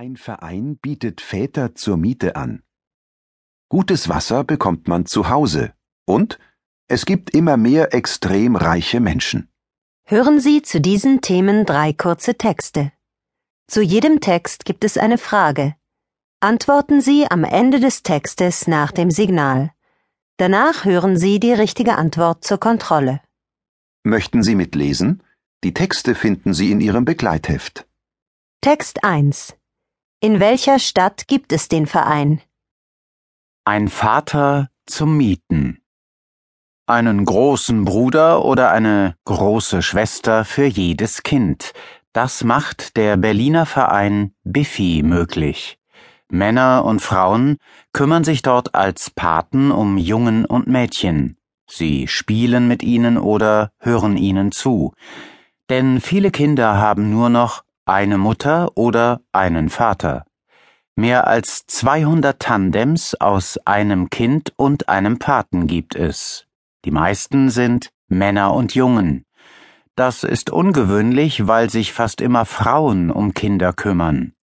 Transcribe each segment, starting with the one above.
Ein Verein bietet Väter zur Miete an. Gutes Wasser bekommt man zu Hause und es gibt immer mehr extrem reiche Menschen. Hören Sie zu diesen Themen drei kurze Texte. Zu jedem Text gibt es eine Frage. Antworten Sie am Ende des Textes nach dem Signal. Danach hören Sie die richtige Antwort zur Kontrolle. Möchten Sie mitlesen? Die Texte finden Sie in Ihrem Begleitheft. Text 1 In welcher Stadt gibt es den Verein? Ein Vater zum Mieten. Einen großen Bruder oder eine große Schwester für jedes Kind. Das macht der Berliner Verein Biffy möglich. Männer und Frauen kümmern sich dort als Paten um Jungen und Mädchen. Sie spielen mit ihnen oder hören ihnen zu. Denn viele Kinder haben nur noch eine Mutter oder einen Vater. Mehr als 200 Tandems aus einem Kind und einem Paten gibt es. Die meisten sind Männer und Jungen. Das ist ungewöhnlich, weil sich fast immer Frauen um Kinder kümmern.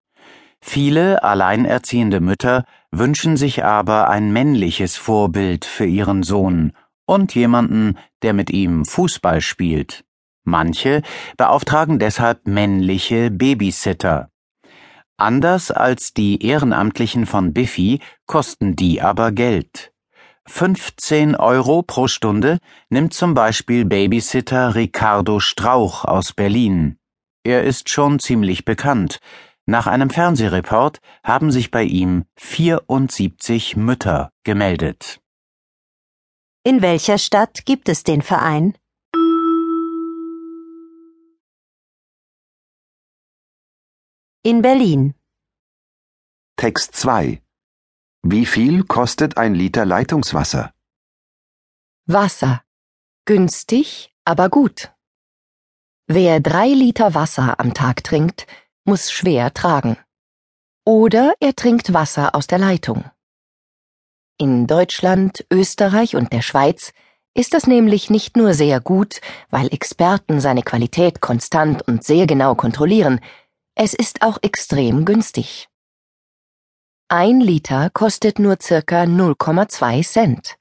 Viele alleinerziehende Mütter wünschen sich aber ein männliches Vorbild für ihren Sohn und jemanden, der mit ihm Fußball spielt. Manche beauftragen deshalb männliche Babysitter. Anders als die Ehrenamtlichen von Biffy kosten die aber Geld. 15 Euro pro Stunde nimmt zum Beispiel Babysitter Ricardo Strauch aus Berlin. Er ist schon ziemlich bekannt. Nach einem Fernsehreport haben sich bei ihm 74 Mütter gemeldet. In welcher Stadt gibt es den Verein? In Berlin. Text 2 Wie viel kostet ein Liter Leitungswasser? Wasser. Günstig, aber gut. Wer drei Liter Wasser am Tag trinkt, muss schwer tragen. Oder er trinkt Wasser aus der Leitung. In Deutschland, Österreich und der Schweiz ist das nämlich nicht nur sehr gut, weil Experten seine Qualität konstant und sehr genau kontrollieren, es ist auch extrem günstig. Ein Liter kostet nur circa 0,2 Cent.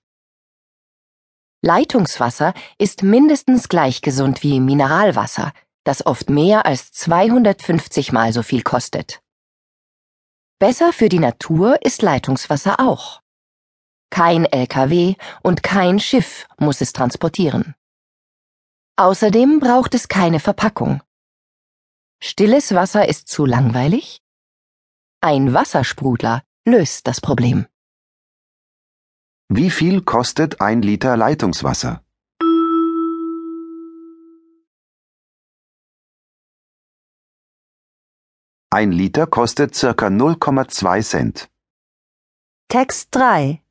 Leitungswasser ist mindestens gleich gesund wie Mineralwasser, das oft mehr als 250 mal so viel kostet. Besser für die Natur ist Leitungswasser auch. Kein LKW und kein Schiff muss es transportieren. Außerdem braucht es keine Verpackung. Stilles Wasser ist zu langweilig? Ein Wassersprudler löst das Problem. Wie viel kostet ein Liter Leitungswasser? Ein Liter kostet circa 0,2 Cent. Text 3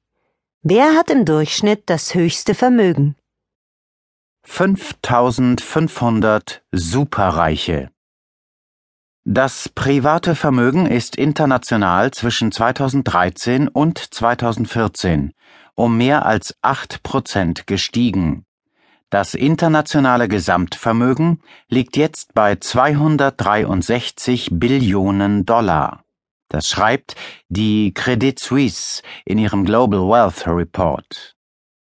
Wer hat im Durchschnitt das höchste Vermögen? 5500 Superreiche. Das private Vermögen ist international zwischen 2013 und 2014 um mehr als acht Prozent gestiegen. Das internationale Gesamtvermögen liegt jetzt bei 263 Billionen Dollar. Das schreibt die Credit Suisse in ihrem Global Wealth Report.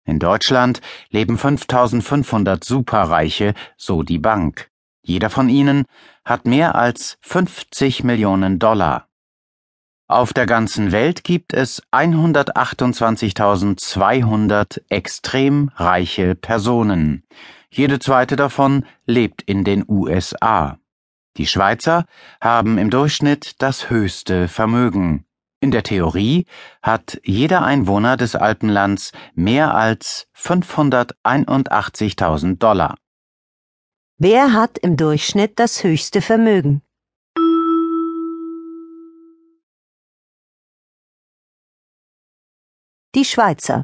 In Deutschland leben 5500 Superreiche, so die Bank. Jeder von ihnen hat mehr als 50 Millionen Dollar. Auf der ganzen Welt gibt es 128.200 extrem reiche Personen. Jede zweite davon lebt in den USA. Die Schweizer haben im Durchschnitt das höchste Vermögen. In der Theorie hat jeder Einwohner des Alpenlands mehr als 581.000 Dollar. Wer hat im Durchschnitt das höchste Vermögen? Die Schweizer.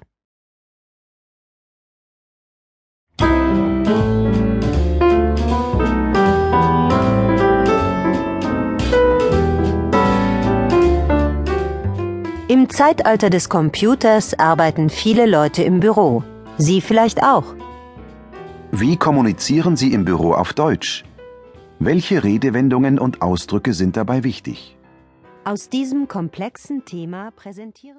Im Zeitalter des Computers arbeiten viele Leute im Büro. Sie vielleicht auch. Wie kommunizieren Sie im Büro auf Deutsch? Welche Redewendungen und Ausdrücke sind dabei wichtig? Aus diesem komplexen Thema präsentieren